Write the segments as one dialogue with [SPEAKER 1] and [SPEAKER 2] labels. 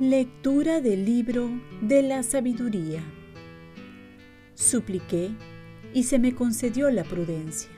[SPEAKER 1] Lectura del libro de la sabiduría. Supliqué y se me concedió la prudencia.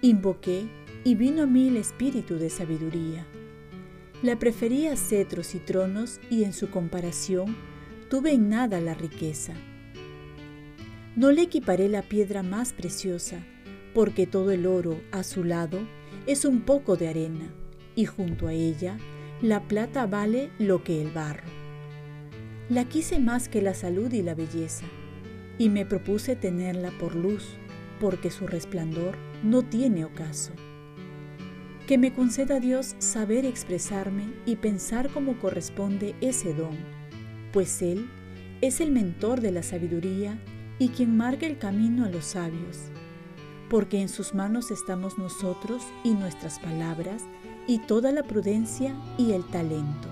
[SPEAKER 1] Invoqué y vino a mí el espíritu de sabiduría. La prefería cetros y tronos y en su comparación tuve en nada la riqueza. No le equiparé la piedra más preciosa, porque todo el oro a su lado es un poco de arena, y junto a ella la plata vale lo que el barro. La quise más que la salud y la belleza, y me propuse tenerla por luz, porque su resplandor no tiene ocaso. Que me conceda Dios saber expresarme y pensar como corresponde ese don, pues Él es el mentor de la sabiduría y quien marca el camino a los sabios, porque en sus manos estamos nosotros y nuestras palabras, y toda la prudencia y el talento.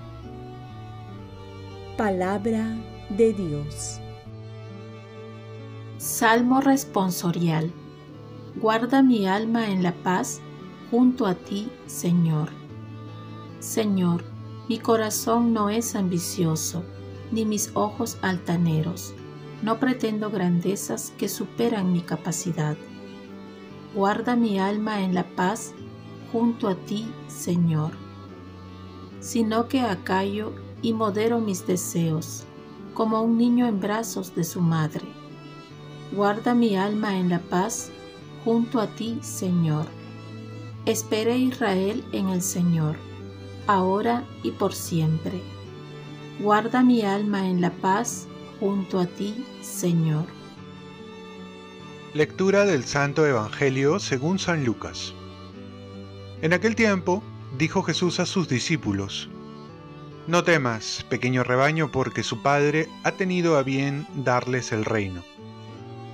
[SPEAKER 1] Palabra de Dios.
[SPEAKER 2] Salmo responsorial. Guarda mi alma en la paz junto a ti, Señor. Señor, mi corazón no es ambicioso, ni mis ojos altaneros. No pretendo grandezas que superan mi capacidad. Guarda mi alma en la paz junto a ti, Señor, sino que acallo y modero mis deseos, como un niño en brazos de su madre. Guarda mi alma en la paz junto a ti, Señor. Espere Israel en el Señor, ahora y por siempre. Guarda mi alma en la paz junto a ti, Señor.
[SPEAKER 3] Lectura del Santo Evangelio según San Lucas. En aquel tiempo dijo Jesús a sus discípulos, No temas, pequeño rebaño, porque su Padre ha tenido a bien darles el reino.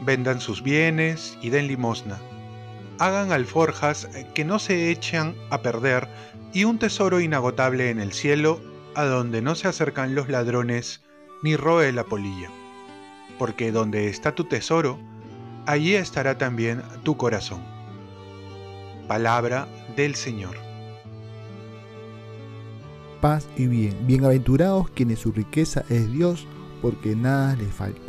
[SPEAKER 3] Vendan sus bienes y den limosna. Hagan alforjas que no se echan a perder y un tesoro inagotable en el cielo, a donde no se acercan los ladrones ni roe la polilla. Porque donde está tu tesoro, allí estará también tu corazón. Palabra del Señor.
[SPEAKER 4] Paz y bien, bienaventurados quienes su riqueza es Dios, porque nada les falta.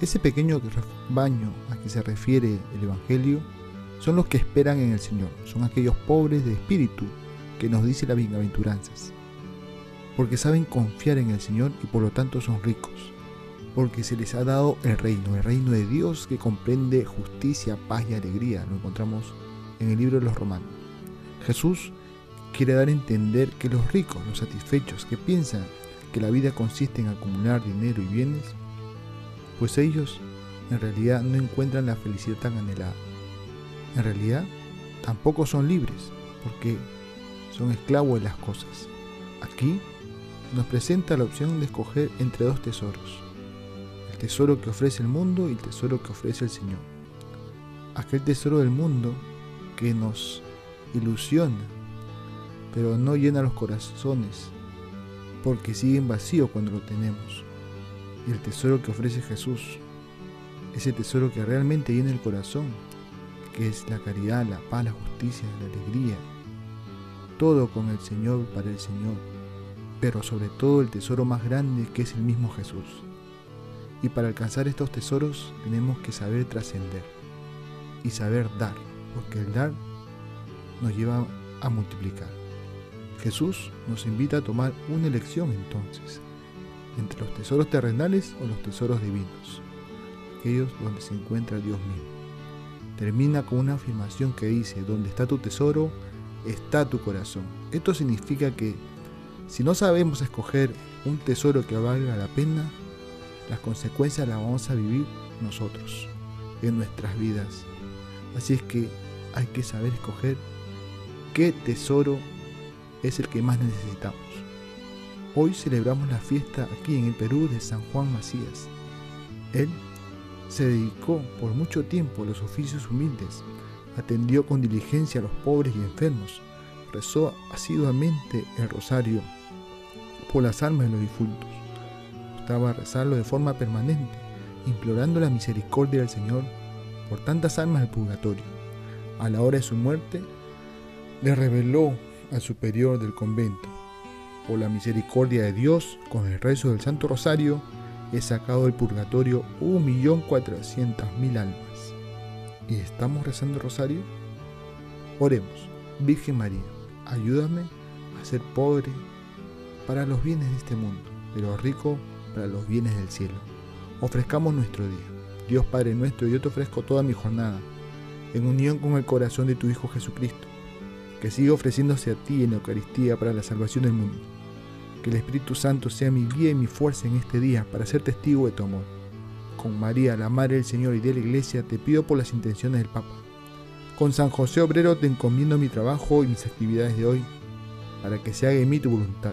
[SPEAKER 4] Ese pequeño baño a que se refiere el Evangelio son los que esperan en el Señor, son aquellos pobres de espíritu que nos dice las bienaventuranzas, porque saben confiar en el Señor y por lo tanto son ricos, porque se les ha dado el reino, el reino de Dios que comprende justicia, paz y alegría, lo encontramos en el libro de los Romanos. Jesús quiere dar a entender que los ricos, los satisfechos, que piensan que la vida consiste en acumular dinero y bienes, pues ellos en realidad no encuentran la felicidad tan anhelada. En realidad tampoco son libres, porque son esclavos de las cosas. Aquí nos presenta la opción de escoger entre dos tesoros, el tesoro que ofrece el mundo y el tesoro que ofrece el Señor. Aquel tesoro del mundo que nos ilusiona, pero no llena los corazones, porque siguen vacíos cuando lo tenemos. Y el tesoro que ofrece Jesús, ese tesoro que realmente llena el corazón, que es la caridad, la paz, la justicia, la alegría, todo con el Señor para el Señor, pero sobre todo el tesoro más grande que es el mismo Jesús. Y para alcanzar estos tesoros tenemos que saber trascender y saber dar, porque el dar nos lleva a multiplicar. Jesús nos invita a tomar una elección entonces, entre los tesoros terrenales o los tesoros divinos, aquellos donde se encuentra Dios mismo. Termina con una afirmación que dice, donde está tu tesoro, está tu corazón. Esto significa que si no sabemos escoger un tesoro que valga la pena, las consecuencias las vamos a vivir nosotros en nuestras vidas. Así es que hay que saber escoger qué tesoro es el que más necesitamos. Hoy celebramos la fiesta aquí en el Perú de San Juan Macías. Él se dedicó por mucho tiempo a los oficios humildes, atendió con diligencia a los pobres y enfermos, rezó asiduamente el rosario por las almas de los difuntos. gustaba rezarlo de forma permanente, implorando la misericordia del Señor por tantas almas del purgatorio. A la hora de su muerte, le reveló al superior del convento, por la misericordia de Dios, con el rezo del Santo Rosario, he sacado del purgatorio 1.400.000 almas. ¿Y estamos rezando el rosario? Oremos, Virgen María, ayúdame a ser pobre para los bienes de este mundo, pero rico para los bienes del cielo. Ofrezcamos nuestro día. Dios Padre nuestro, yo te ofrezco toda mi jornada, en unión con el corazón de tu Hijo Jesucristo, que siga ofreciéndose a ti en la Eucaristía para la salvación del mundo. Que el Espíritu Santo sea mi guía y mi fuerza en este día para ser testigo de tu amor. Con María, la Madre del Señor y de la Iglesia, te pido por las intenciones del Papa. Con San José Obrero te encomiendo mi trabajo y mis actividades de hoy, para que se haga en mí tu voluntad.